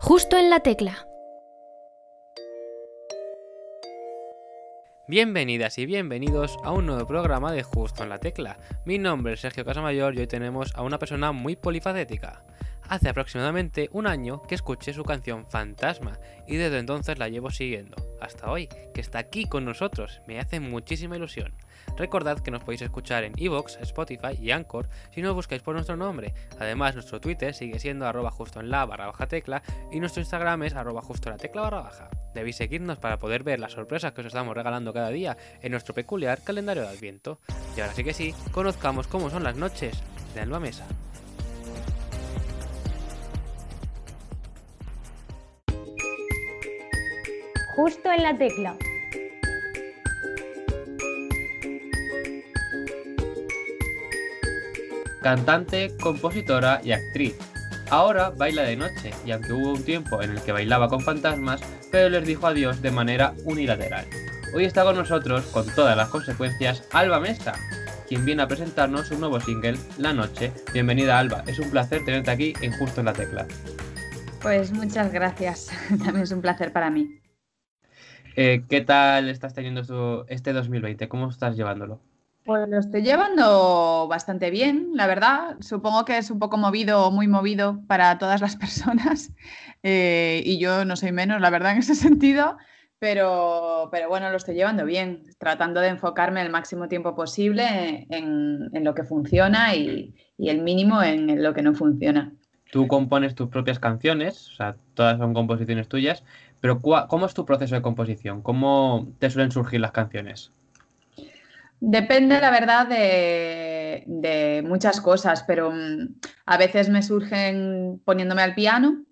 Justo en la tecla. Bienvenidas y bienvenidos a un nuevo programa de Justo en la Tecla. Mi nombre es Sergio Casamayor y hoy tenemos a una persona muy polifacética. Hace aproximadamente un año que escuché su canción Fantasma y desde entonces la llevo siguiendo. Hasta hoy, que está aquí con nosotros, me hace muchísima ilusión. Recordad que nos podéis escuchar en Evox, Spotify y Anchor si no buscáis por nuestro nombre. Además, nuestro Twitter sigue siendo arroba justo en la barra baja tecla y nuestro Instagram es arroba justo en la tecla barra baja. Debéis seguirnos para poder ver las sorpresas que os estamos regalando cada día en nuestro peculiar calendario de Adviento. Y ahora sí que sí, conozcamos cómo son las noches de Alba Mesa. Justo en la tecla. Cantante, compositora y actriz. Ahora baila de noche y aunque hubo un tiempo en el que bailaba con fantasmas, pero les dijo adiós de manera unilateral. Hoy está con nosotros, con todas las consecuencias, Alba Mesa, quien viene a presentarnos un nuevo single, La Noche. Bienvenida Alba, es un placer tenerte aquí en Justo en la Tecla. Pues muchas gracias, también es un placer para mí. Eh, ¿Qué tal estás teniendo este 2020? ¿Cómo estás llevándolo? Pues lo estoy llevando bastante bien, la verdad. Supongo que es un poco movido, muy movido para todas las personas. Eh, y yo no soy menos, la verdad, en ese sentido. Pero, pero bueno, lo estoy llevando bien, tratando de enfocarme el máximo tiempo posible en, lo que funciona y, el mínimo en lo que no funciona. Tú compones tus propias canciones, o sea, todas son composiciones tuyas, pero ¿cómo es tu proceso de composición? ¿Cómo te suelen surgir las canciones? Depende, la verdad, de, muchas cosas, pero mm, a veces me surgen poniéndome al piano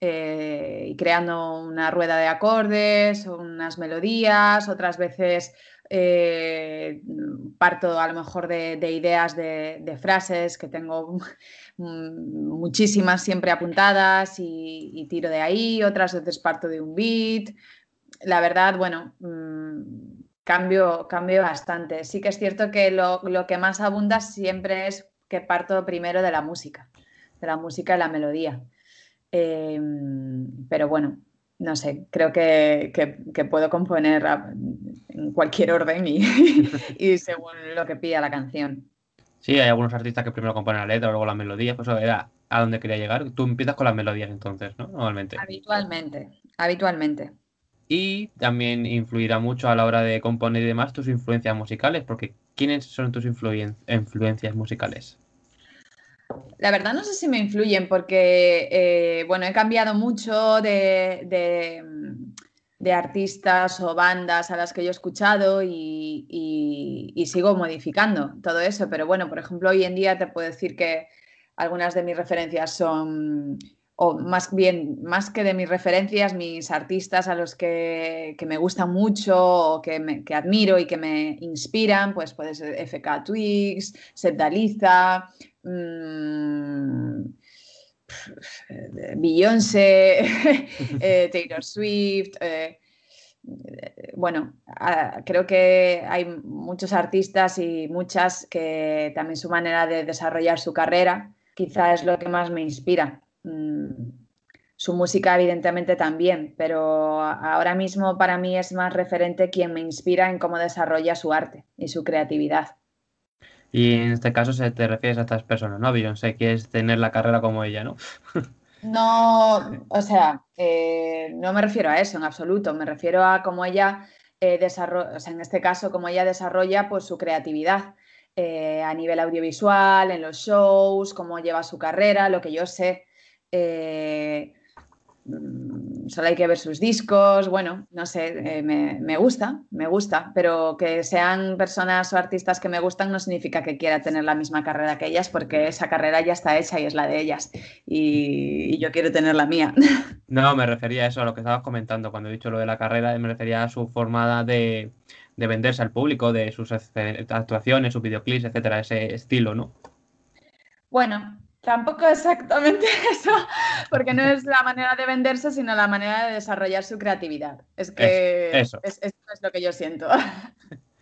eh, y creando una rueda de acordes o unas melodías, otras veces eh, parto a lo mejor de, ideas de, frases que tengo muchísimas siempre apuntadas y, tiro de ahí, otras veces parto de un beat. La verdad, bueno, mm, Cambio, cambio bastante. Sí que es cierto que lo, que más abunda siempre es que parto primero de la música, de la música y la melodía. Em, pero bueno, no sé, creo que, puedo componer en cualquier orden y, según lo que pida la canción. Sí, hay algunos artistas que primero componen la letra, luego la melodía, pues eso era a donde quería llegar. Tú empiezas con las melodías entonces, ¿no? Normalmente. Habitualmente, habitualmente y también influirá mucho a la hora de componer y demás tus influencias musicales, porque ¿quiénes son tus influencias musicales? La verdad no sé si me influyen porque, eh, bueno, he cambiado mucho de, artistas o bandas a las que yo he escuchado y, sigo modificando todo eso, pero bueno, por ejemplo, hoy en día te puedo decir que algunas de mis referencias son o más bien, más que de mis referencias, mis artistas a los que, me gustan mucho o que, admiro y que me inspiran, pues puede ser FK Twigs, mmm, Beyoncé, eh, Taylor Swift. Eh, bueno, creo que hay muchos artistas y muchas que también su manera de desarrollar su carrera quizá es lo que más me inspira. Mm, su música evidentemente también, pero ahora mismo para mí es más referente quien me inspira en cómo desarrolla su arte y su creatividad. Y en este caso se te refieres a estas personas, ¿no? Beyoncé, quieres tener la carrera como ella, ¿no? no, o sea, eh, no me refiero a eso en absoluto, me refiero a cómo ella eh, desarrolla, o sea, en este caso, cómo ella desarrolla pues, su creatividad. Eh, a nivel audiovisual, en los shows, cómo lleva su carrera, lo que yo sé solo hay que ver sus discos, bueno, no sé, eh, me, gusta, me gusta, pero que sean personas o artistas que me gustan no significa que quiera tener la misma carrera que ellas, porque esa carrera ya está hecha y es la de ellas, y, yo quiero tener la mía. No, me refería a eso, a lo que estabas comentando, cuando he dicho lo de la carrera, me refería a su forma de, de venderse al público, de sus actuaciones, sus videoclips, etcétera, ese estilo, ¿no? Bueno, Tampoco exactamente eso, porque no es la manera de venderse, sino la manera de desarrollar su creatividad. Es que eso, Es, es lo que yo siento.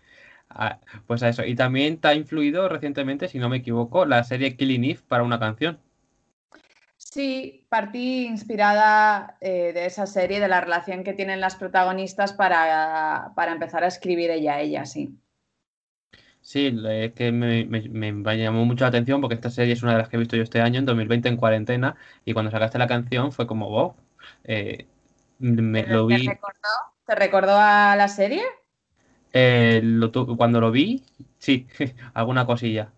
Ah, pues a eso. Y también te ha influido recientemente, si no me equivoco, la serie Killing Eve para una canción. Sí, partí inspirada eh, de esa serie, de la relación que tienen las protagonistas para, para empezar a escribir ella a ella, sí. Sí, es que me, me, llamó mucho la atención porque esta serie es una de las que he visto yo este año, en 2020, en cuarentena, y cuando sacaste la canción fue como, wow, eh, me, lo vi. ¿Te recordó, a la serie? Eh, cuando lo vi, sí, alguna cosilla.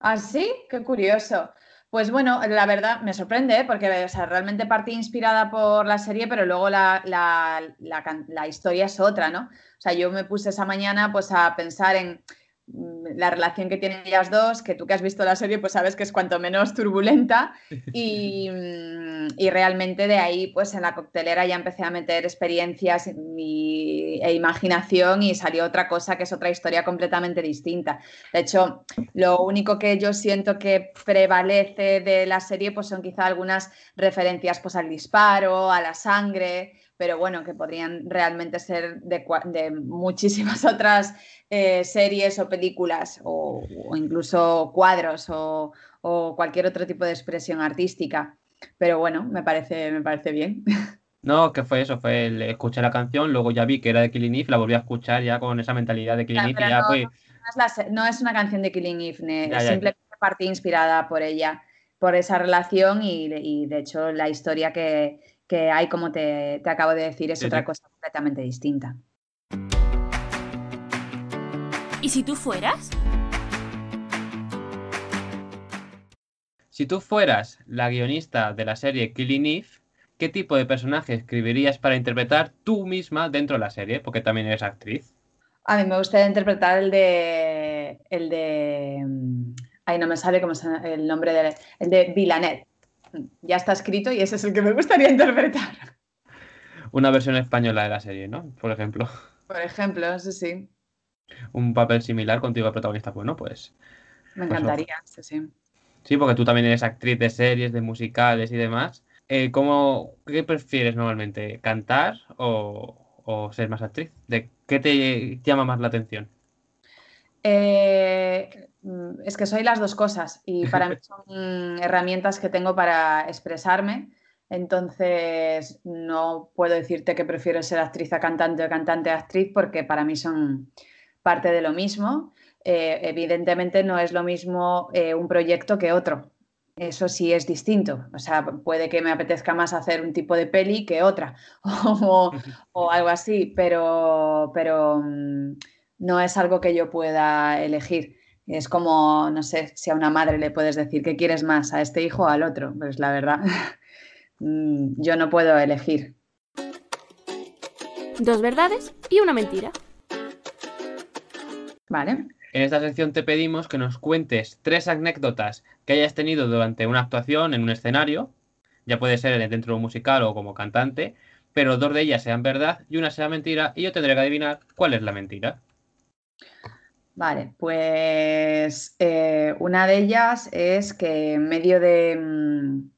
Ah, sí, qué curioso. Pues bueno, la verdad me sorprende, ¿eh? porque realmente partí inspirada por la serie, pero luego la, la, historia es otra, ¿no? O sea, yo me puse esa mañana pues a pensar en la relación que tienen ellas dos, que tú que has visto la serie, pues sabes que es cuanto menos turbulenta y, mm, y realmente de ahí, pues en la coctelera ya empecé a meter experiencias y, e imaginación y salió otra cosa que es otra historia completamente distinta. De hecho, lo único que yo siento que prevalece de la serie, pues son quizá algunas referencias pues al disparo, a la sangre, pero bueno, que podrían realmente ser de, de muchísimas otras eh, series o películas o, incluso cuadros o, cualquier otro tipo de expresión artística. Pero bueno, me parece, me parece bien. No, que fue eso, fue el, escuché la canción, luego ya vi que era de Killing Eve, la volví a escuchar ya con esa mentalidad de Killing Eve ya no, es una canción de Killing Eve, simplemente partí inspirada por ella, por esa relación y, de hecho la historia que, hay, como te, acabo de decir, es otra cosa completamente distinta. ¿Y si tú fueras? Si tú fueras la guionista de la serie Killing Eve, ¿qué tipo de personaje escribirías para interpretar tú misma dentro de la serie? Porque también eres actriz. A mí me gustaría interpretar el de. El de. Ay, no me sale cómo es el nombre de. El de Villanet. Ya está escrito y ese es el que me gustaría interpretar. Una versión española de la serie, ¿no? Por ejemplo. Por ejemplo, eso sí un papel similar contigo de protagonista, bueno, pues... Me pues encantaría, sí, sí. Sí, porque tú también eres actriz de series, de musicales y demás. Eh, ¿cómo, ¿Qué prefieres normalmente? ¿Cantar o, ser más actriz? ¿De qué te llama más la atención? Eh, es que soy las dos cosas y para mí son herramientas que tengo para expresarme. Entonces, no puedo decirte que prefiero ser actriz a cantante o cantante a actriz porque para mí son parte de lo mismo. Eh, evidentemente no es lo mismo eh, un proyecto que otro. Eso sí es distinto. O sea, puede que me apetezca más hacer un tipo de peli que otra o, algo así, pero, pero mm, no es algo que yo pueda elegir. Es como, no sé, si a una madre le puedes decir qué quieres más, a este hijo o al otro. Pues la verdad, mm, yo no puedo elegir. Dos verdades y una mentira. Vale. En esta sección te pedimos que nos cuentes tres anécdotas que hayas tenido durante una actuación en un escenario, ya puede ser dentro de un musical o como cantante, pero dos de ellas sean verdad y una sea mentira y yo tendré que adivinar cuál es la mentira. Vale, pues eh, una de ellas es que en medio de, mm,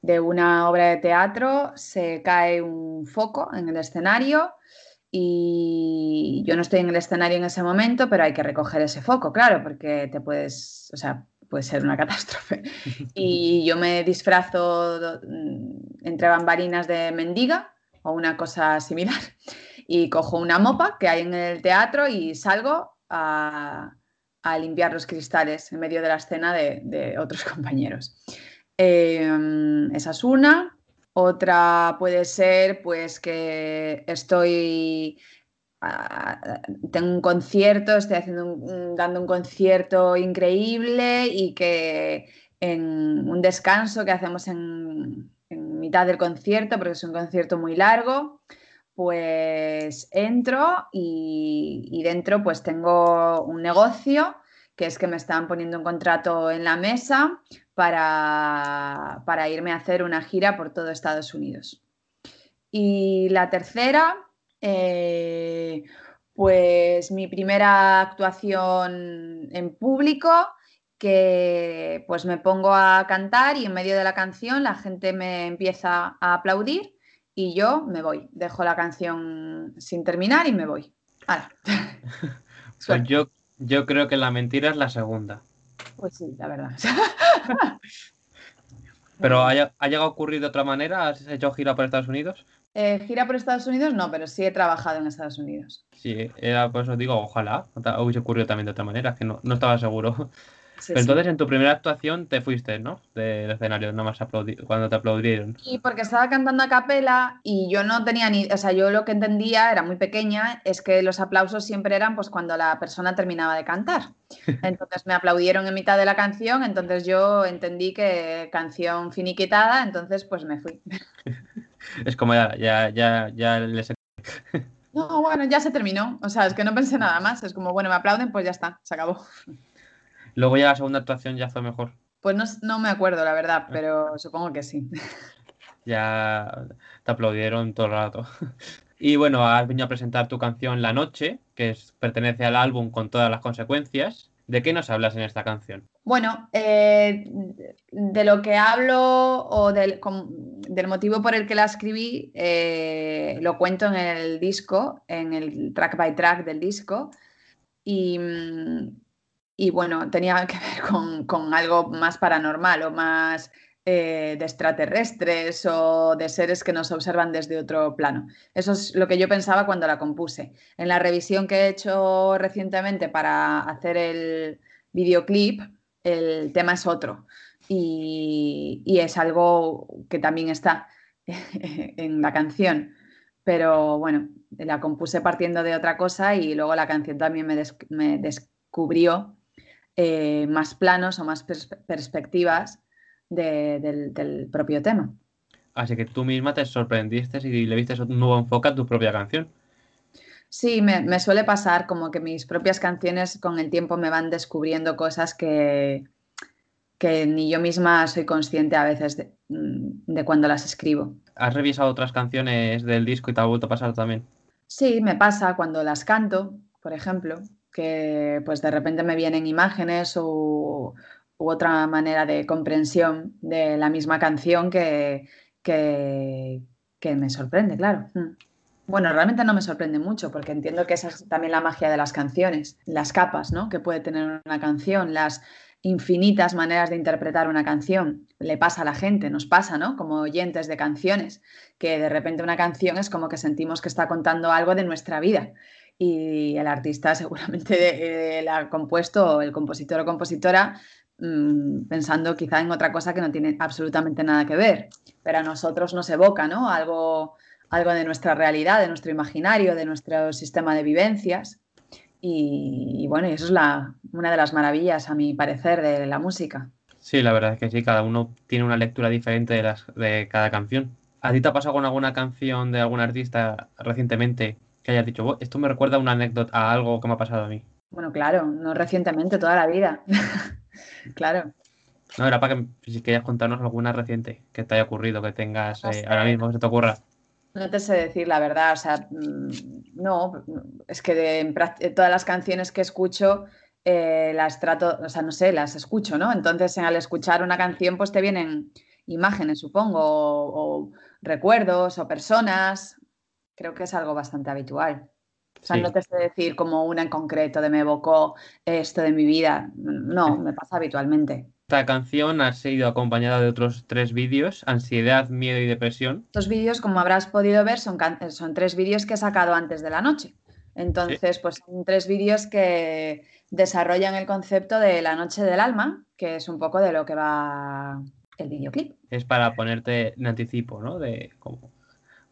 de una obra de teatro se cae un foco en el escenario y yo no estoy en el escenario en ese momento, pero hay que recoger ese foco, claro, porque te puedes, o sea, puede ser una catástrofe. Y yo me disfrazo mm, entre bambalinas de mendiga o una cosa similar y cojo una mopa que hay en el teatro y salgo a, limpiar los cristales en medio de la escena de, otros compañeros. Em, esa es una. Otra puede ser pues que estoy tengo un concierto, estoy haciendo dando un concierto increíble y que en un descanso que hacemos en, mitad del concierto, porque es un concierto muy largo, pues entro y, y, dentro pues tengo un negocio que es que me están poniendo un contrato en la mesa para, irme a hacer una gira por todo Estados Unidos. Y la tercera, eh, pues mi primera actuación en público, que pues me pongo a cantar y en medio de la canción la gente me empieza a aplaudir y yo me voy, dejo la canción sin terminar y me voy. pues yo, yo creo que la mentira es la segunda. Pues sí, la verdad. ¿Pero ha, ha llegado a ocurrir de otra manera? ¿Has hecho gira por Estados Unidos? Eh, gira por Estados Unidos no, pero sí he trabajado en Estados Unidos. Sí, era por eso digo, ojalá hubiese ocurrido también de otra manera, que no, no estaba seguro. Pero entonces en tu primera actuación te fuiste, ¿no? Del escenario, nada más cuando te aplaudieron. Sí, porque estaba cantando a capela y yo no tenía ni, o sea, yo lo que entendía, era muy pequeña, es que los aplausos siempre eran pues cuando la persona terminaba de cantar. Entonces me aplaudieron en mitad de la canción, entonces yo entendí que canción finiquitada, entonces pues me fui. Es como ya, ya, ya, ya les... No, bueno, ya se terminó. O sea, es que no pensé nada más. Es como, bueno, me aplauden, pues ya está, se acabó. Luego ya la segunda actuación ya fue mejor. Pues no, me acuerdo, la verdad, ah. pero supongo que sí. Ya te aplaudieron todo el rato. Y bueno, has venido a presentar tu canción La Noche, que pertenece al álbum con todas las consecuencias. ¿De qué nos hablas en esta canción? Bueno, eh, de lo que hablo o del, motivo por el que la escribí, eh, lo cuento en el disco, en el track by track del disco. Y, y bueno, tenía que ver con, algo más paranormal o más eh, de extraterrestres o de seres que nos observan desde otro plano. Eso es lo que yo pensaba cuando la compuse. En la revisión que he hecho recientemente para hacer el videoclip, el tema es otro y, es algo que también está en la canción. Pero bueno, la compuse partiendo de otra cosa y luego la canción también me, me descubrió eh, más planos o más perspectivas del, propio tema. Así que tú misma te sorprendiste y le viste un nuevo enfoque a tu propia canción. Sí, me, suele pasar como que mis propias canciones con el tiempo me van descubriendo cosas que, que ni yo misma soy consciente a veces de, de, cuando las escribo. ¿Has revisado otras canciones del disco y te ha vuelto a pasar también? Sí, me pasa cuando las canto, por ejemplo que pues de repente me vienen imágenes u, otra manera de comprensión de la misma canción que, que, me sorprende, claro. Mm. Bueno, realmente no me sorprende mucho porque entiendo que esa es también la magia de las canciones, las capas ¿no? que puede tener una canción, las infinitas maneras de interpretar una canción. Le pasa a la gente, nos pasa, ¿no? Como oyentes de canciones, que de repente una canción es como que sentimos que está contando algo de nuestra vida y el artista seguramente eh, la ha compuesto, el compositor o compositora, mm, pensando quizá en otra cosa que no tiene absolutamente nada que ver, pero a nosotros nos evoca ¿no? algo, algo de nuestra realidad, de nuestro imaginario, de nuestro sistema de vivencias. Y, bueno, eso es la, una de las maravillas, a mi parecer, de la música. Sí, la verdad es que sí, cada uno tiene una lectura diferente de, las, de cada canción. ¿A ti te ha pasado con alguna canción de algún artista recientemente que hayas dicho, esto me recuerda a una anécdota, a algo que me ha pasado a mí. Bueno, claro, no recientemente, toda la vida. claro. No, era para que si querías contarnos alguna reciente que te haya ocurrido, que tengas eh, ahora mismo, que se te ocurra. No te sé decir la verdad, o sea, mm, no, es que de, todas las canciones que escucho eh, las trato, o sea, no sé, las escucho, ¿no? Entonces, al escuchar una canción, pues te vienen imágenes, supongo, o recuerdos, o personas, creo que es algo bastante habitual. O sea, no te sé decir como una en concreto de me evocó esto de mi vida. No, me pasa habitualmente. Esta canción ha sido acompañada de otros tres vídeos, Ansiedad, Miedo y Depresión. Estos vídeos, como habrás podido ver, son, son tres vídeos que he sacado antes de la noche. Entonces, pues son tres vídeos que desarrollan el concepto de la noche del alma, que es un poco de lo que va el videoclip. Es para ponerte en anticipo, ¿no? De cómo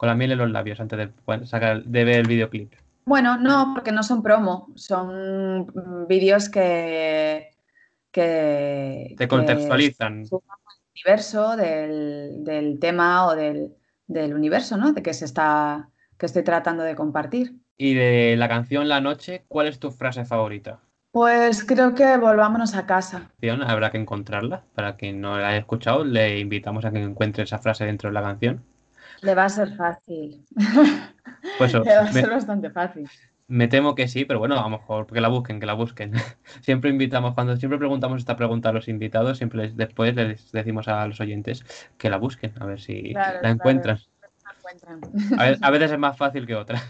con la miel en los labios antes de, sacar, de ver el videoclip. Bueno, no, porque no son promo, son vídeos que, que... Te contextualizan. el universo del, tema o del, universo, ¿no? De que se está que estoy tratando de compartir. Y de la canción La Noche, ¿cuál es tu frase favorita? Pues creo que volvámonos a casa. Habrá que encontrarla. Para quien no la haya escuchado, le invitamos a que encuentre esa frase dentro de la canción. Le va a ser fácil. Pues Le va a ser bastante fácil. Me temo que sí, pero bueno, a lo mejor que la busquen, que la busquen. siempre invitamos, cuando siempre preguntamos esta pregunta a los invitados, siempre después les decimos a los oyentes que la busquen, a ver si la encuentran. A, veces es más fácil que otras.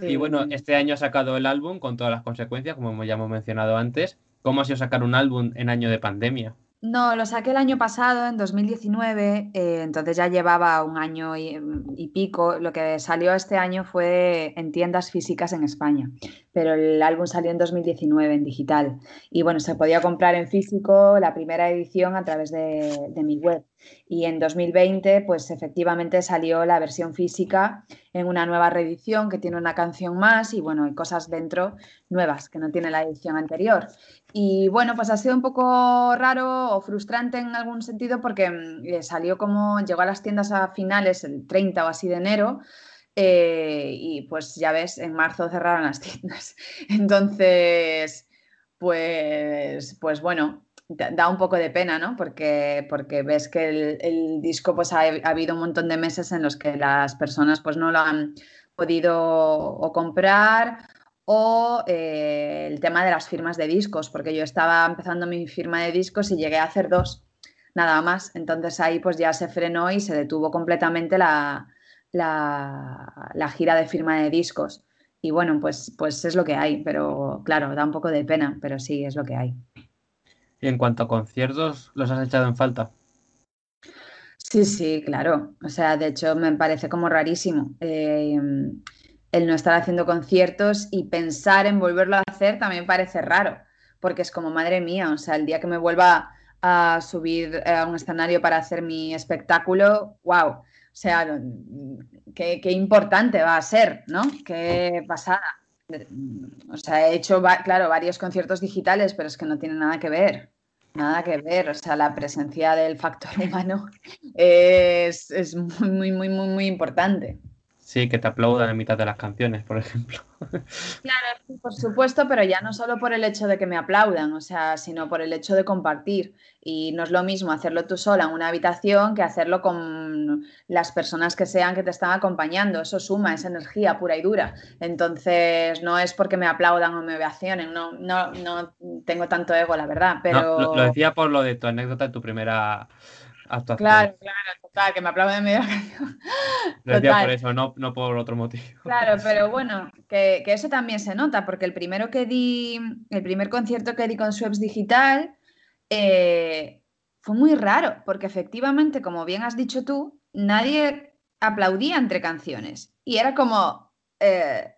Y bueno, este año ha sacado el álbum con todas las consecuencias, como ya hemos mencionado antes. ¿Cómo ha sido sacar un álbum en año de pandemia? No, lo saqué el año pasado, en 2019, eh, entonces ya llevaba un año y, y, pico. Lo que salió este año fue en tiendas físicas en España, pero el álbum salió en 2019 en digital. Y bueno, se podía comprar en físico la primera edición a través de, mi web. Y en 2020, pues efectivamente salió la versión física en una nueva reedición que tiene una canción más y bueno, hay cosas dentro nuevas que no tiene la edición anterior. Y bueno, pues ha sido un poco raro o frustrante en algún sentido porque mm, eh, salió como, llegó a las tiendas a finales, el 30 o así de enero, eh, y pues ya ves, en marzo cerraron las tiendas. Entonces, pues, pues bueno, da un poco de pena, ¿no? Porque, porque ves que el, disco, pues ha, ha, habido un montón de meses en los que las personas pues no lo han podido o comprar o eh, el tema de las firmas de discos, porque yo estaba empezando mi firma de discos y llegué a hacer dos, nada más. Entonces ahí pues ya se frenó y se detuvo completamente la, la, la gira de firma de discos. Y bueno, pues, pues es lo que hay, pero claro, da un poco de pena, pero sí, es lo que hay. Y en cuanto a conciertos, ¿los has echado en falta? Sí, sí, claro. O sea, de hecho me parece como rarísimo. Eh, el no estar haciendo conciertos y pensar en volverlo a hacer también parece raro, porque es como, madre mía, o sea, el día que me vuelva a subir a un escenario para hacer mi espectáculo, wow, sea, qué, qué importante va a ser, ¿no? Qué pasada. O sea, he hecho, claro, varios conciertos digitales, pero es que no tiene nada que ver. Nada que ver, o sea, la presencia del factor humano es, es muy, muy, muy, muy importante. Sí, que te aplaudan en mitad de las canciones, por ejemplo. Claro, por supuesto, pero ya no solo por el hecho de que me aplaudan, o sea, sino por el hecho de compartir. Y no es lo mismo hacerlo tú sola en una habitación que hacerlo con las personas que sean que te están acompañando. Eso suma, es energía pura y dura. Entonces, no es porque me aplaudan o me ovacionen, no, no, no tengo tanto ego, la verdad. Pero... No, lo, lo decía por lo de tu anécdota de tu primera Claro, claro, total, que me aplauden en medio canción. Lo decía por eso, no, no, por otro motivo. Claro, pero bueno, que, que, eso también se nota, porque el primero que di, el primer concierto que di con Sweps Digital eh, fue muy raro, porque efectivamente, como bien has dicho tú, nadie aplaudía entre canciones. Y era como. Eh,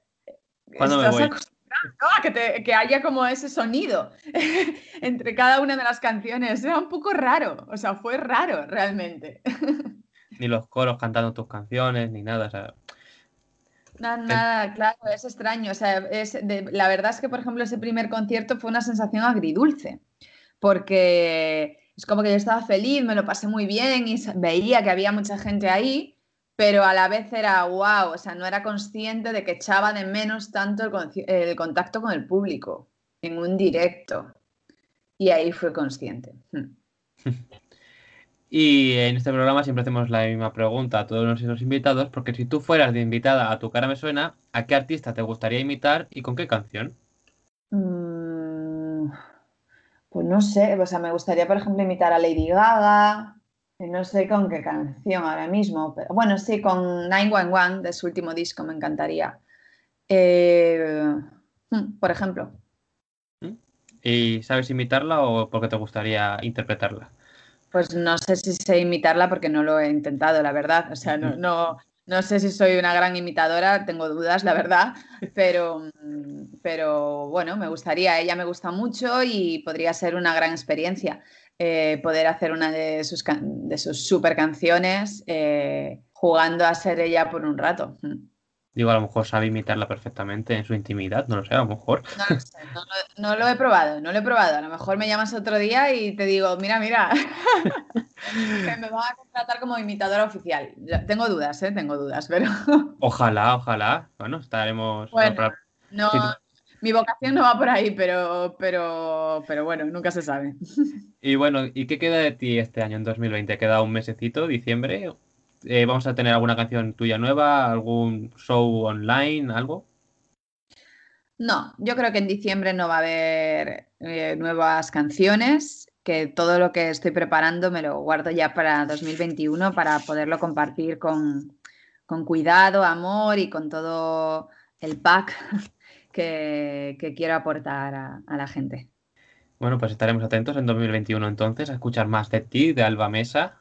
¿Cuándo me voy? ¿No? que, te, que, haya como ese sonido entre cada una de las canciones. Era un poco raro, o sea, fue raro realmente. Ni los coros cantando tus canciones, ni nada, o sea... Nada, nada, claro, es extraño. O sea, es de, la verdad es que, por ejemplo, ese primer concierto fue una sensación agridulce, porque es como que yo estaba feliz, me lo pasé muy bien y veía que había mucha gente ahí, pero a la vez era wow, o sea, no era consciente de que echaba de menos tanto el, el contacto con el público en un directo. Y ahí fue consciente. Y en este programa siempre hacemos la misma pregunta a todos nuestros invitados, porque si tú fueras de invitada a Tu cara me suena, ¿a qué artista te gustaría imitar y con qué canción? Mm, pues no sé, o sea, me gustaría, por ejemplo, imitar a Lady Gaga, no sé con qué canción ahora mismo, pero bueno, sí, con 911 de su último disco me encantaría. Eh, hmm, por ejemplo. ¿Mm? ¿Y sabes imitarla o porque te gustaría interpretarla? Pues no sé si sé imitarla porque no lo he intentado, la verdad. O sea, no, no, no sé si soy una gran imitadora, tengo dudas, la verdad, pero, pero bueno, me gustaría, ella me gusta mucho y podría ser una gran experiencia eh, poder hacer una de sus, de sus super canciones eh, jugando a ser ella por un rato. Digo, a lo mejor sabe imitarla perfectamente en su intimidad, no lo sé, a lo mejor. No lo sé, no, no, lo he probado, no lo he probado. A lo mejor me llamas otro día y te digo, mira, mira, que me van a contratar como imitadora oficial. Tengo dudas, ¿eh? Tengo dudas, pero... Ojalá, ojalá. Bueno, estaremos... Bueno, no. Mi vocación no va por ahí, pero, pero, pero bueno, nunca se sabe. Y bueno, ¿y qué queda de ti este año, en 2020? ¿Queda un mesecito, diciembre? Eh, ¿Vamos a tener alguna canción tuya nueva? ¿Algún show online? ¿Algo? No, yo creo que en diciembre no va a haber eh, nuevas canciones, que todo lo que estoy preparando me lo guardo ya para 2021 para poderlo compartir con, con cuidado, amor y con todo el pack que, que quiero aportar a, a la gente. Bueno, pues estaremos atentos en 2021 entonces a escuchar más de ti, de Alba Mesa.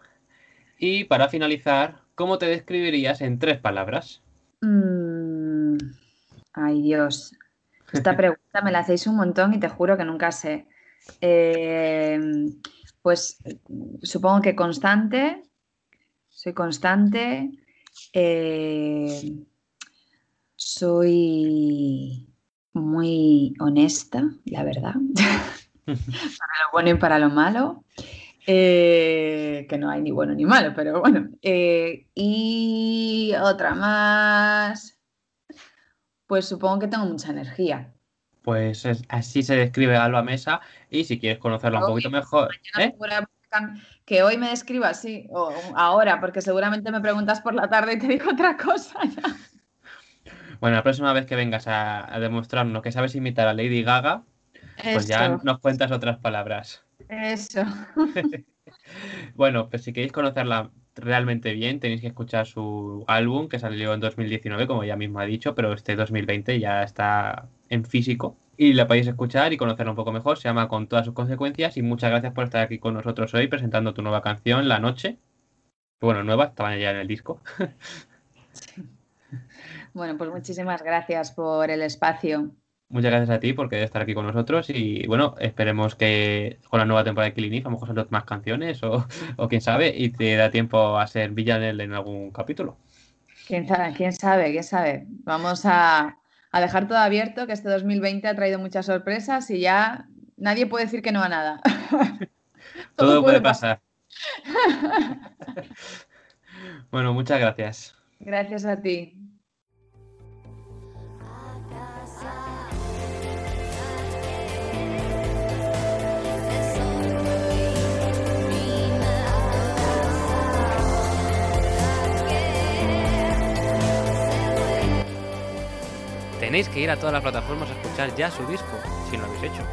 Y para finalizar, ¿cómo te describirías en tres palabras? Mm, ay, Dios. Esta pregunta me la hacéis un montón y te juro que nunca sé. Eh, pues supongo que constante, soy constante, eh, soy muy honesta, la verdad, para lo bueno y para lo malo. Eh, que no hay ni bueno ni malo, pero bueno. Eh, y otra más, pues supongo que tengo mucha energía. Pues así se describe Alba Mesa y si quieres conocerla un poquito mejor... ¿eh? Que hoy me describa así, o ahora, porque seguramente me preguntas por la tarde y te digo otra cosa. Bueno, la próxima vez que vengas a, demostrarnos que sabes imitar a Lady Gaga, pues ya nos cuentas otras palabras. Eso. bueno, pues si queréis conocerla realmente bien, tenéis que escuchar su álbum que salió en 2019, como ya mismo ha dicho, pero este 2020 ya está en físico y la podéis escuchar y conocerla un poco mejor. Se llama Con todas sus consecuencias y muchas gracias por estar aquí con nosotros hoy presentando tu nueva canción, La Noche. Bueno, nueva, estaba ya en el disco. Bueno, pues muchísimas gracias por el espacio. Muchas gracias a ti por querer estar aquí con nosotros y bueno, esperemos que con la nueva temporada de Killing a lo mejor salen más canciones o, quién sabe y te da tiempo a ser villanel en algún capítulo. ¿Quién sabe? ¿Quién sabe? ¿Quién sabe? Vamos a, dejar todo abierto, que este 2020 ha traído muchas sorpresas y ya nadie puede decir que no a nada. todo, puede pasar. bueno, muchas gracias. Gracias a ti. Tenéis que ir a todas las plataformas a escuchar ya su disco, si no lo habéis hecho.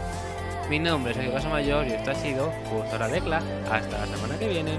Mi nombre es Sergio Mayor y esto ha sido Justo la Decla. Hasta la semana que viene.